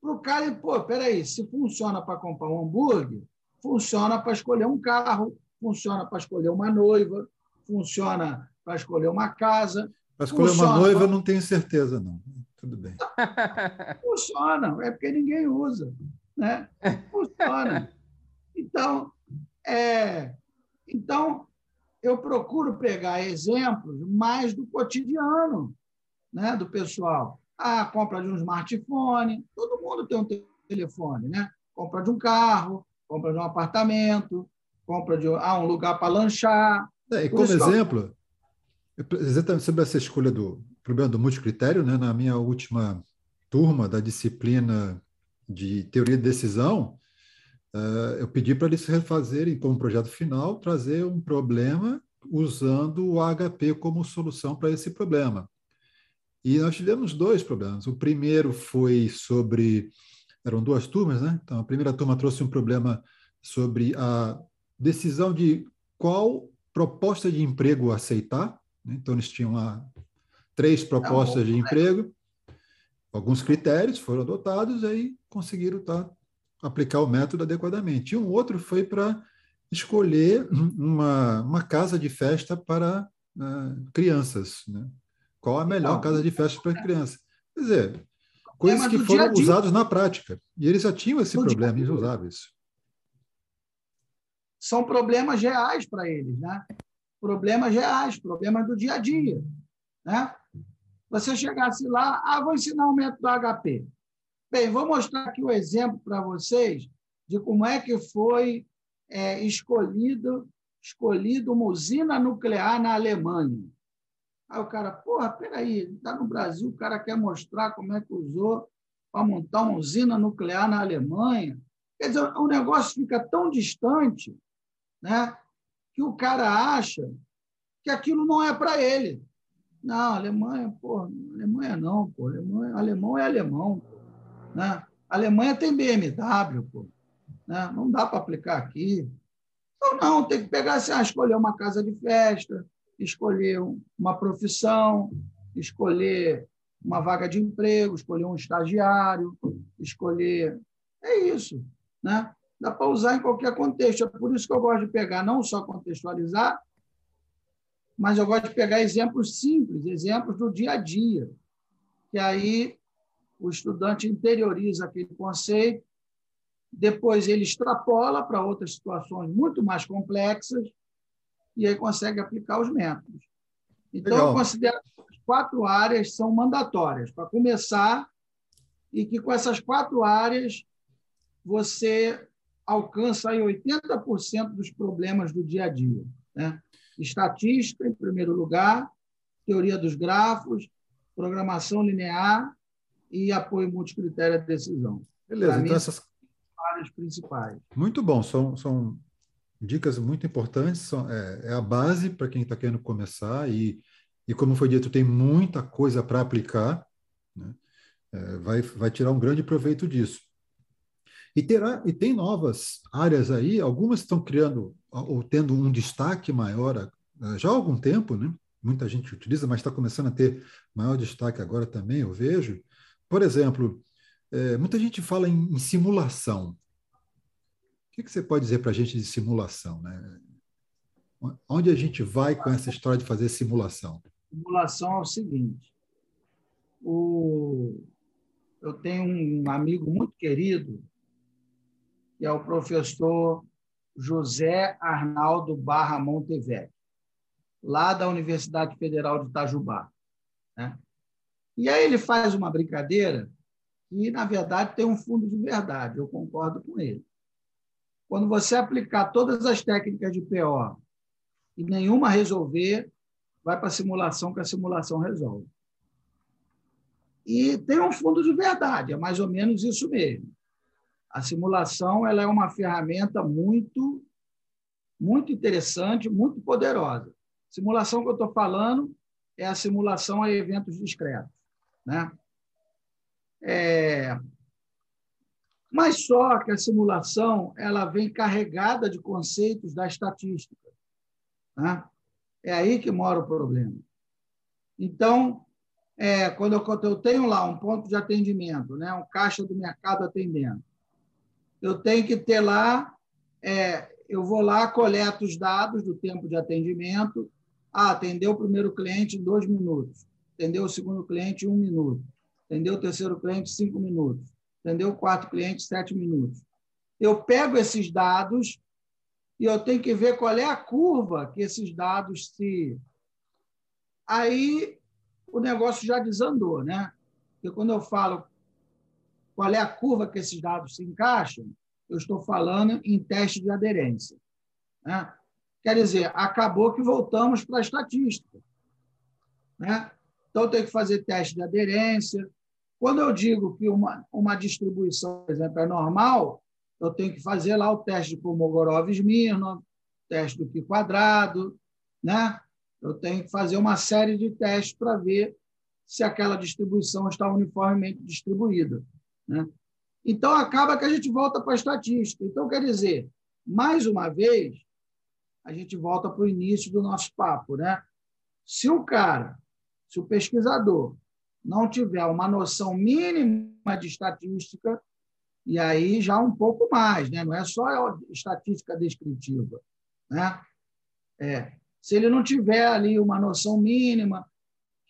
Para o cara, pô, peraí, se funciona para comprar um hambúrguer, funciona para escolher um carro, funciona para escolher uma noiva, funciona para escolher uma casa. Para escolher funciona. uma noiva, eu não tenho certeza, não. Tudo bem. Funciona, é porque ninguém usa. Né? Funciona. Então, é, então, eu procuro pegar exemplos mais do cotidiano né, do pessoal. A compra de um smartphone, todo mundo tem um telefone, né? Compra de um carro, compra de um apartamento, compra de ah, um lugar para lanchar. É, e como exemplo, Exatamente sobre essa escolha do problema do multicritério, né? na minha última turma da disciplina de teoria de decisão, uh, eu pedi para eles refazerem como projeto final, trazer um problema usando o HP como solução para esse problema. E nós tivemos dois problemas. O primeiro foi sobre. Eram duas turmas, né? Então, a primeira turma trouxe um problema sobre a decisão de qual proposta de emprego aceitar. Né? Então, eles tinham lá três propostas de emprego, alguns critérios foram adotados, aí conseguiram tá, aplicar o método adequadamente. E um outro foi para escolher uma, uma casa de festa para uh, crianças. Né? Qual a melhor casa de festa para crianças? Quer dizer, coisas que foram usadas na prática. E eles já tinham esse problema, eles usavam isso. São problemas reais para eles, né? Problemas reais, problemas do dia a dia. Né? você chegasse lá, ah, vou ensinar o método HP. Bem, vou mostrar aqui o um exemplo para vocês de como é que foi é, escolhido, escolhido uma usina nuclear na Alemanha. Aí o cara, porra, peraí, está no Brasil, o cara quer mostrar como é que usou para montar uma usina nuclear na Alemanha. Quer dizer, o negócio fica tão distante né, que o cara acha que aquilo não é para ele. Não, Alemanha, pô, Alemanha não, pô, Alemanha, alemão é alemão. Pô, né? Alemanha tem BMW, pô, né? não dá para aplicar aqui. Então, não, tem que pegar assim, ah, escolher uma casa de festa, escolher uma profissão, escolher uma vaga de emprego, escolher um estagiário, escolher. É isso. Né? Dá para usar em qualquer contexto. É por isso que eu gosto de pegar, não só contextualizar, mas eu gosto de pegar exemplos simples, exemplos do dia a dia, que aí o estudante interioriza aquele conceito, depois ele extrapola para outras situações muito mais complexas e aí consegue aplicar os métodos. Então, Legal. eu considero que as quatro áreas são mandatórias, para começar, e que com essas quatro áreas você alcança aí 80% dos problemas do dia a dia. Né? Estatística, em primeiro lugar, teoria dos grafos, programação linear e apoio multicritério à decisão. Beleza, então mim, essas áreas principais. Muito bom, são, são dicas muito importantes, são, é, é a base para quem está querendo começar e, e, como foi dito, tem muita coisa para aplicar, né? é, vai, vai tirar um grande proveito disso. E, terá, e tem novas áreas aí, algumas estão criando ou tendo um destaque maior já há algum tempo, né? muita gente utiliza, mas está começando a ter maior destaque agora também, eu vejo. Por exemplo, é, muita gente fala em, em simulação. O que, que, você pode dizer para a gente de simulação? Né? Onde a gente vai com essa história de fazer simulação? Simulação é o seguinte: o... eu tenho um amigo muito querido que é o professor José Arnaldo Barra Montevecchio, lá da Universidade Federal de Itajubá. Né? E aí ele faz uma brincadeira que, na verdade, tem um fundo de verdade, eu concordo com ele. Quando você aplicar todas as técnicas de PO e nenhuma resolver, vai para a simulação que a simulação resolve. E tem um fundo de verdade, é mais ou menos isso mesmo. A simulação ela é uma ferramenta muito, muito interessante, muito poderosa. Simulação que eu estou falando é a simulação a eventos discretos. Né? É... Mas só que a simulação ela vem carregada de conceitos da estatística. Né? É aí que mora o problema. Então, é, quando eu, eu, tenho lá um ponto de atendimento, né, um caixa do mercado atendendo, eu tenho que ter lá, é, eu vou lá, coleto os dados do tempo de atendimento. Ah, atendeu o primeiro cliente em dois minutos, atendeu o segundo cliente em um minuto, atendeu o terceiro cliente cinco minutos, atendeu o quarto cliente sete minutos. Eu pego esses dados e eu tenho que ver qual é a curva que esses dados se. Aí o negócio já desandou, né? Porque quando eu falo qual é a curva que esses dados se encaixam, eu estou falando em teste de aderência. Né? Quer dizer, acabou que voltamos para a estatística. Né? Então, tem que fazer teste de aderência. Quando eu digo que uma, uma distribuição, por exemplo, é normal, eu tenho que fazer lá o teste de Kolmogorov-Smirnov, teste do Q quadrado, né? Eu tenho que fazer uma série de testes para ver se aquela distribuição está uniformemente distribuída. Né? Então, acaba que a gente volta para a estatística. Então, quer dizer, mais uma vez, a gente volta para o início do nosso papo. Né? Se o cara, se o pesquisador não tiver uma noção mínima de estatística, e aí já um pouco mais, né? não é só estatística descritiva. Né? É, se ele não tiver ali uma noção mínima,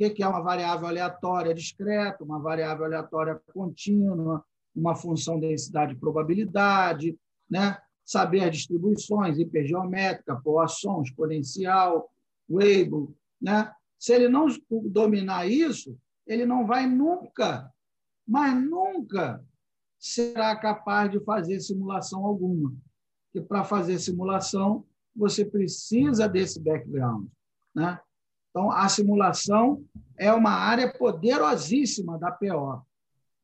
o que é uma variável aleatória discreta, uma variável aleatória contínua, uma função densidade probabilidade, né? saber as distribuições, hipergeométrica, Poisson, exponencial, Weibull. Né? Se ele não dominar isso, ele não vai nunca, mas nunca será capaz de fazer simulação alguma. Porque para fazer simulação, você precisa desse background. Né? Então, a simulação é uma área poderosíssima da PO,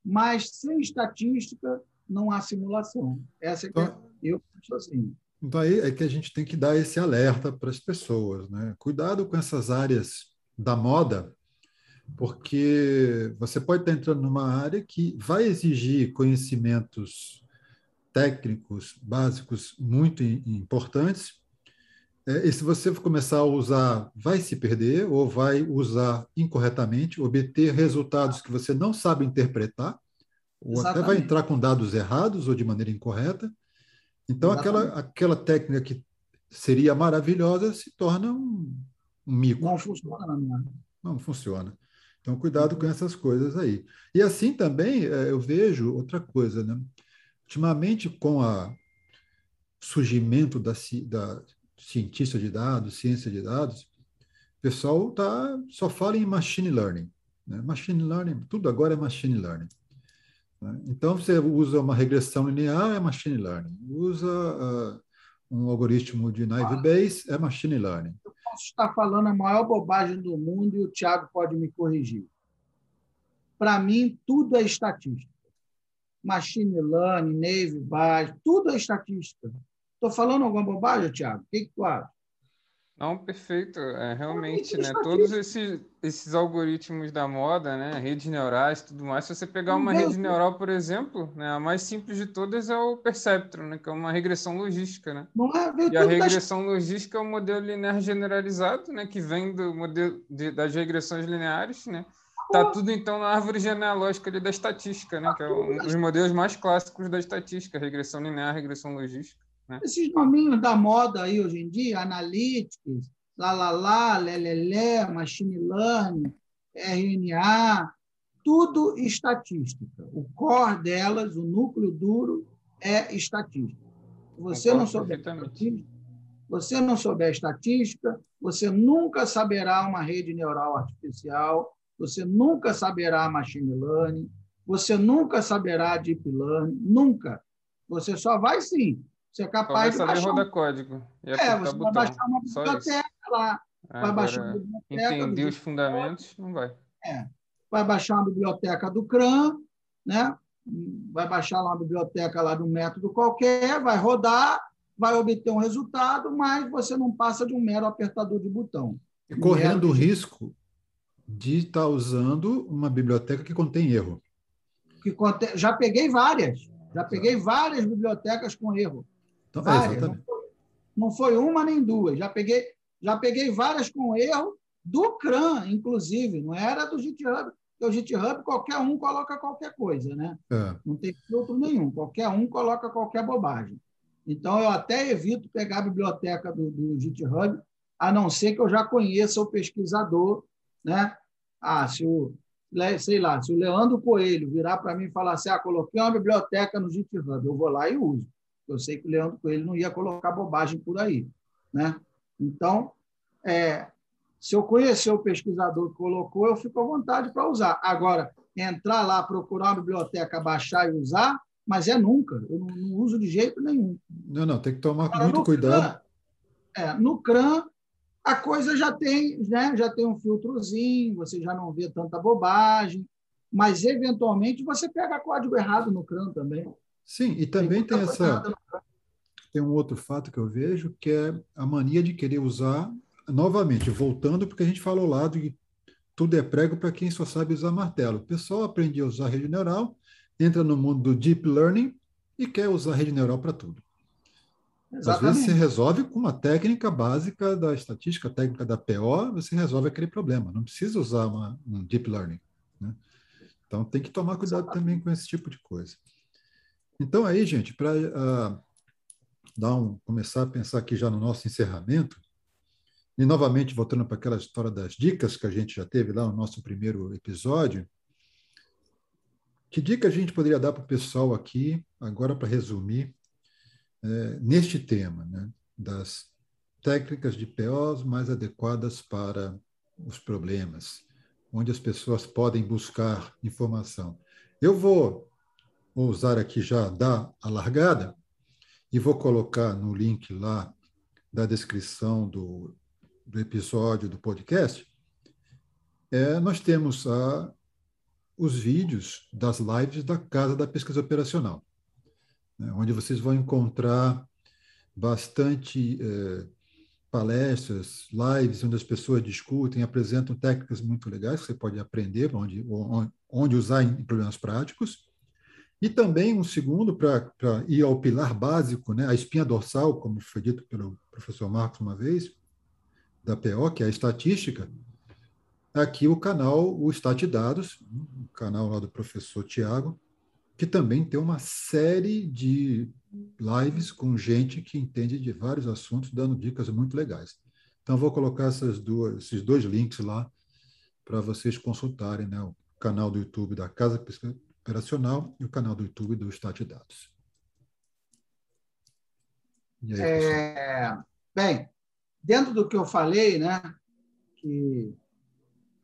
mas sem estatística não há simulação. Essa é que então, eu penso assim. Então, aí é que a gente tem que dar esse alerta para as pessoas. Né? Cuidado com essas áreas da moda, porque você pode estar entrando numa área que vai exigir conhecimentos técnicos básicos muito importantes, e se você começar a usar, vai se perder ou vai usar incorretamente, obter resultados que você não sabe interpretar, ou Exatamente. até vai entrar com dados errados ou de maneira incorreta. Então, aquela, aquela técnica que seria maravilhosa se torna um, um mico. Não funciona, não. Não funciona. Então, cuidado com essas coisas aí. E assim também é, eu vejo outra coisa, né? Ultimamente, com o surgimento da, da cientista de dados, ciência de dados, o pessoal tá, só fala em machine learning. Né? Machine learning, tudo agora é machine learning. Né? Então, você usa uma regressão linear, é machine learning. Usa uh, um algoritmo de naive Bayes, é machine learning. Eu posso estar falando a maior bobagem do mundo e o Tiago pode me corrigir. Para mim, tudo é estatística. Machine learning, naive Bayes, tudo é estatística. Estou falando alguma bobagem, Tiago? O que, que tu acha? Não, perfeito. É, realmente, né? Todos esses, esses algoritmos da moda, né? Redes neurais tudo mais. Se você pegar uma rede neural, por exemplo, né? a mais simples de todas é o Perceptron, né? Que é uma regressão logística, né? É, e a regressão logística é um modelo linear generalizado, né? Que vem do modelo de, das regressões lineares, né? Tá tudo, então, na árvore genealógica ali da estatística, né? Que é um dos modelos mais clássicos da estatística. Regressão linear, regressão logística. Né? Esses nominhos da moda aí hoje em dia, Analytics, Lalala, Lelele, Machine Learning, RNA, tudo estatística. O core delas, o núcleo duro, é estatística. Se você não souber estatística, você não souber estatística, você nunca saberá uma rede neural artificial, você nunca saberá machine learning, você nunca saberá deep learning, nunca. Você só vai sim você é capaz de baixar. Um... código. é, você vai baixar uma biblioteca lá. É, vai baixar uma biblioteca. Entender os fundamentos, não vai. É. Vai baixar uma biblioteca do CRAN, né? vai baixar lá uma biblioteca lá de um método qualquer, vai rodar, vai obter um resultado, mas você não passa de um mero apertador de botão. E correndo o risco de estar tá usando uma biblioteca que contém erro. Que contém... Já peguei várias. Já peguei várias bibliotecas com erro. Então, várias. É, não, foi, não foi uma nem duas. Já peguei, já peguei várias com erro do CRAN, inclusive, não era do GitHub. Porque o GitHub, qualquer um coloca qualquer coisa, né? É. Não tem filtro nenhum. Qualquer um coloca qualquer bobagem. Então, eu até evito pegar a biblioteca do, do GitHub, a não ser que eu já conheça o pesquisador, né? Ah, se o, sei lá, se o Leandro Coelho virar para mim e falar assim, ah, coloquei uma biblioteca no GitHub, eu vou lá e uso. Eu sei que o Leandro Coelho não ia colocar bobagem por aí. Né? Então, é, se eu conhecer o pesquisador que colocou, eu fico à vontade para usar. Agora, entrar lá, procurar uma biblioteca, baixar e usar, mas é nunca. Eu não, não uso de jeito nenhum. Não, não, tem que tomar Agora, muito cuidado. CRAN, é, no CRAN, a coisa já tem, né, já tem um filtrozinho, você já não vê tanta bobagem, mas eventualmente você pega código errado no CRAN também. Sim, e também tem, tem essa tem um outro fato que eu vejo que é a mania de querer usar novamente, voltando porque a gente falou lá de tudo é prego para quem só sabe usar martelo. O pessoal aprende a usar rede neural, entra no mundo do deep learning e quer usar rede neural para tudo. Exatamente. Às vezes se resolve com uma técnica básica da estatística, técnica da PO, você resolve aquele problema. Não precisa usar uma, um deep learning. Né? Então tem que tomar cuidado Exatamente. também com esse tipo de coisa. Então, aí, gente, para uh, ah, dar um, começar a pensar aqui já no nosso encerramento, e novamente voltando para aquela história das dicas que a gente já teve lá no nosso primeiro episódio, que dica a gente poderia dar para o pessoal aqui, agora para resumir, é, neste tema, né, das técnicas de POs mais adequadas para os problemas, onde as pessoas podem buscar informação. Eu vou usar aqui já dar a largada e vou colocar no link lá da descrição do, do episódio do podcast. É, nós temos a, os vídeos das lives da Casa da Pesquisa Operacional, né, onde vocês vão encontrar bastante é, palestras, lives, onde as pessoas discutem, apresentam técnicas muito legais que você pode aprender, onde, onde usar em problemas práticos. E também um segundo para ir ao pilar básico, né, a espinha dorsal, como foi dito pelo professor Marcos uma vez, da PO, que é a estatística, aqui o canal, o Stat Dados, o canal lá do professor Tiago, que também tem uma série de lives com gente que entende de vários assuntos, dando dicas muito legais. Então, vou colocar essas duas, esses dois links lá para vocês consultarem, né? O canal do YouTube da Casa Operacional e o canal do YouTube do Stat Dados. Aí, é, bem, dentro do que eu falei, né, que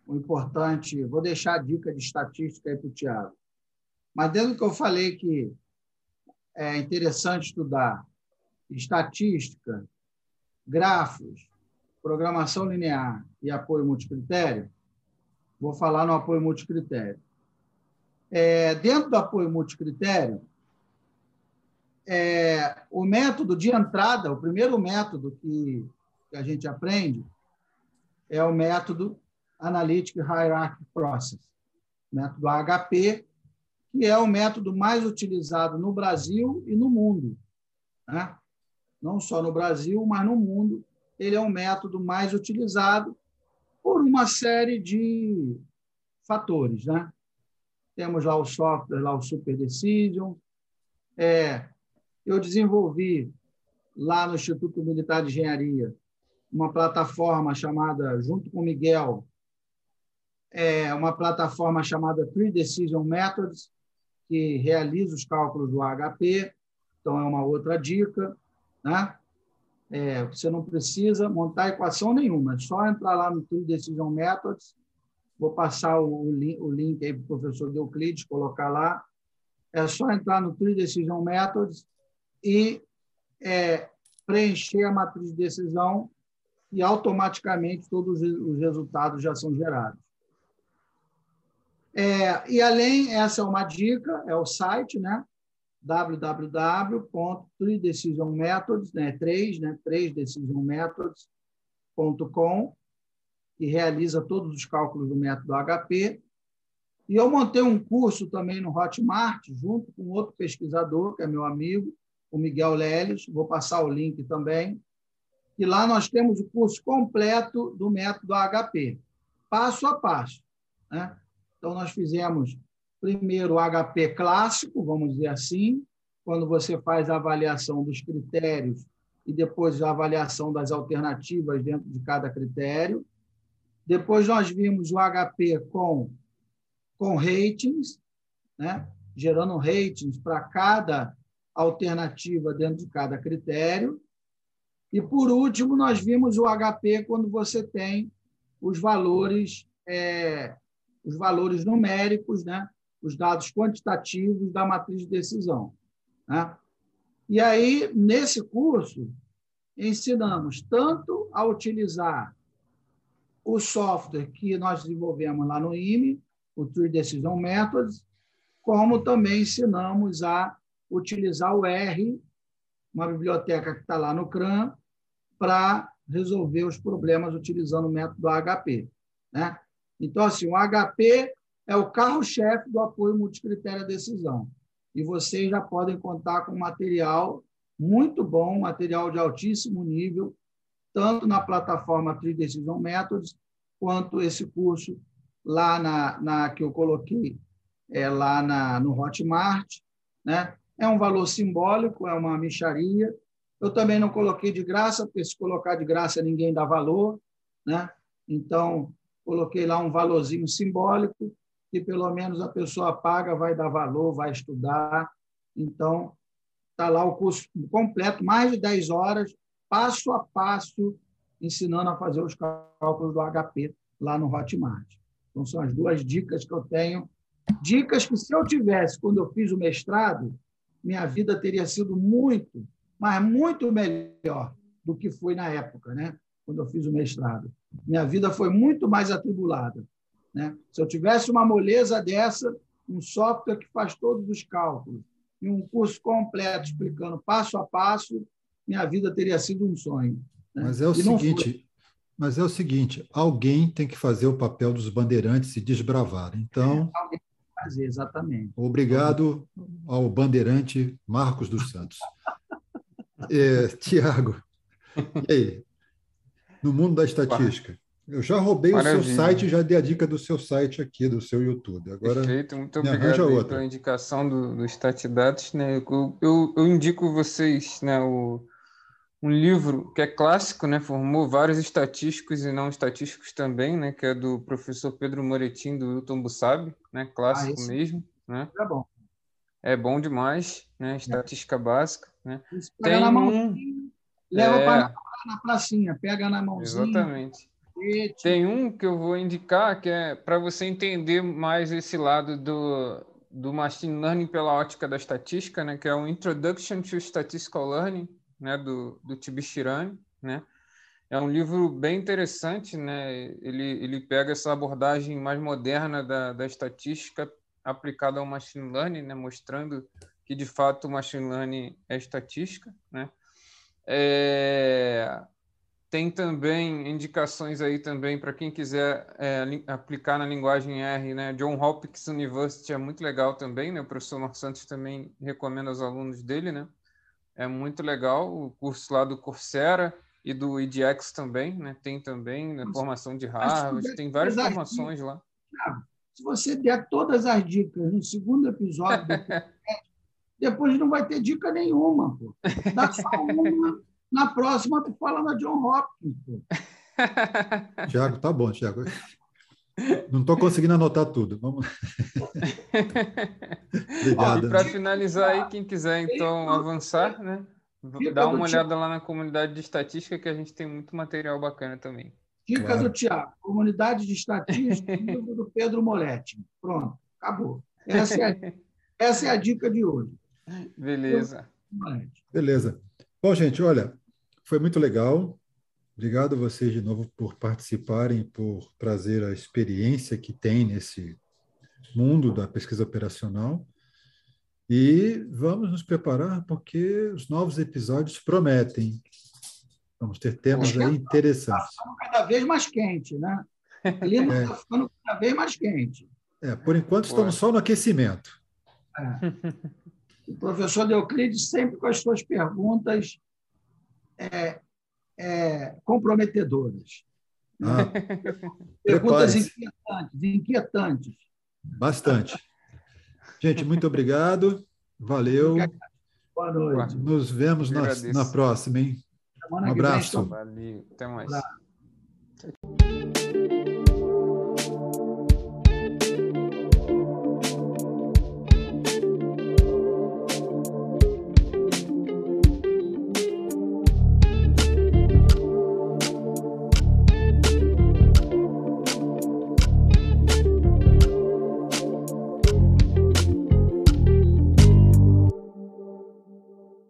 o importante, vou deixar a dica de estatística aí para o Tiago. Mas dentro do que eu falei que é interessante estudar estatística, grafos, programação linear e apoio multicritério, vou falar no apoio multicritério. É, dentro do apoio multicritério, é, o método de entrada, o primeiro método que, que a gente aprende é o método Analytic Hierarchy Process, método HP, que é o método mais utilizado no Brasil e no mundo. Né? Não só no Brasil, mas no mundo. Ele é o método mais utilizado por uma série de fatores. Né? Temos lá o software, lá o Super Decision. É, eu desenvolvi lá no Instituto Militar de Engenharia uma plataforma chamada, junto com o Miguel, é uma plataforma chamada Three Decision Methods, que realiza os cálculos do HP, então é uma outra dica. Né? É, você não precisa montar equação nenhuma, é só entrar lá no True Decision Methods. Vou passar o, o link aí para o professor Euclides colocar lá. É só entrar no True Decision Methods e é, preencher a matriz de decisão e automaticamente todos os resultados já são gerados. É, e além, essa é uma dica, é o site, né? www.3decisionmethods, né? 3, né? 3decisionmethods.com, que realiza todos os cálculos do método HP. E eu montei um curso também no Hotmart, junto com outro pesquisador, que é meu amigo, o Miguel Leles, vou passar o link também. E lá nós temos o curso completo do método HP, passo a passo. Né? Então, nós fizemos primeiro o HP clássico, vamos dizer assim, quando você faz a avaliação dos critérios e depois a avaliação das alternativas dentro de cada critério. Depois nós vimos o HP com, com ratings, né? gerando ratings para cada alternativa dentro de cada critério. E, por último, nós vimos o HP quando você tem os valores é, os valores numéricos, né? os dados quantitativos da matriz de decisão. Né? E aí, nesse curso, ensinamos tanto a utilizar o software que nós desenvolvemos lá no IME, o Tree Decision Methods, como também ensinamos a utilizar o R, uma biblioteca que está lá no CRAN, para resolver os problemas utilizando o método HP. Né? Então, assim, o HP é o carro-chefe do apoio multicritério à decisão. E vocês já podem contar com material muito bom, material de altíssimo nível, tanto na plataforma Tri Decision Methods, quanto esse curso lá na, na que eu coloquei é, lá na, no Hotmart. Né? É um valor simbólico, é uma micharia. Eu também não coloquei de graça, porque se colocar de graça ninguém dá valor. Né? Então, coloquei lá um valorzinho simbólico, que pelo menos a pessoa paga, vai dar valor, vai estudar. Então, está lá o curso completo, mais de 10 horas, passo a passo, ensinando a fazer os cálculos do HP lá no Hotmart. Então, são as duas dicas que eu tenho. Dicas que, se eu tivesse, quando eu fiz o mestrado, minha vida teria sido muito, mas muito melhor do que foi na época, né? quando eu fiz o mestrado. Minha vida foi muito mais atribulada. Né? Se eu tivesse uma moleza dessa, um software que faz todos os cálculos, e um curso completo explicando passo a passo, minha vida teria sido um sonho. Né? Mas é o seguinte, mas é o seguinte, alguém tem que fazer o papel dos bandeirantes e desbravar. Então, é, alguém tem que fazer, exatamente. Obrigado ao bandeirante Marcos dos Santos. é, Tiago, e aí? No mundo da estatística. Eu já roubei Maravilha. o seu site, já dei a dica do seu site aqui, do seu YouTube. Agora, Perfeito, muito obrigado pela indicação do, do Statidados. Né? Eu, eu, eu, indico vocês né, o, um livro que é clássico, né? formou vários estatísticos e não estatísticos também, né? que é do professor Pedro Moretim, do Wilton Bussab, né? clássico ah, mesmo. Né? É bom. É bom demais, né? estatística é. básica. Né? Tem um... Leva é... para na pracinha, pega na mãozinha. Exatamente. Tem um que eu vou indicar que é para você entender mais esse lado do, do machine learning pela ótica da estatística, né, que é o Introduction to Statistical Learning, né, do, do Tibishirani, né? É um livro bem interessante, né? Ele, ele pega essa abordagem mais moderna da, da estatística aplicada ao machine learning, né? Mostrando que, de fato, o machine learning é estatística, né? É, tem também indicações aí também para quem quiser é, aplicar na linguagem R, né? John Hopkins University é muito legal também, né? O professor Marcos Santos também recomenda aos alunos dele, né? É muito legal o curso lá do Coursera e do edX também, né? Tem também né? formação de Harvard, tem várias formações lá. Se você der todas as dicas no segundo episódio depois não vai ter dica nenhuma. Pô. Dá só uma, na próxima tu fala na John Hopkins. Pô. Tiago, tá bom, Tiago. Não estou conseguindo anotar tudo. Vamos. Obrigado. E para finalizar aí, quem quiser então avançar, né? Dá uma olhada lá na comunidade de estatística que a gente tem muito material bacana também. Dica claro. do Tiago, comunidade de estatística, do Pedro Moletti. Pronto, acabou. Essa é, a, essa é a dica de hoje. Beleza. Beleza. Bom, gente, olha, foi muito legal. Obrigado a vocês de novo por participarem, por trazer a experiência que tem nesse mundo da pesquisa operacional. E vamos nos preparar porque os novos episódios prometem. Vamos ter temas aí interessantes. Está ficando cada vez mais quente, né? O clima está é. ficando cada vez mais quente. É, por enquanto estamos só no aquecimento. É. o professor Euclides sempre com as suas perguntas é, é, comprometedoras. Ah, perguntas inquietantes, inquietantes. Bastante. Gente, muito obrigado. Valeu. Boa noite. Nos vemos na, na próxima, hein? um abraço. Valeu. Até mais.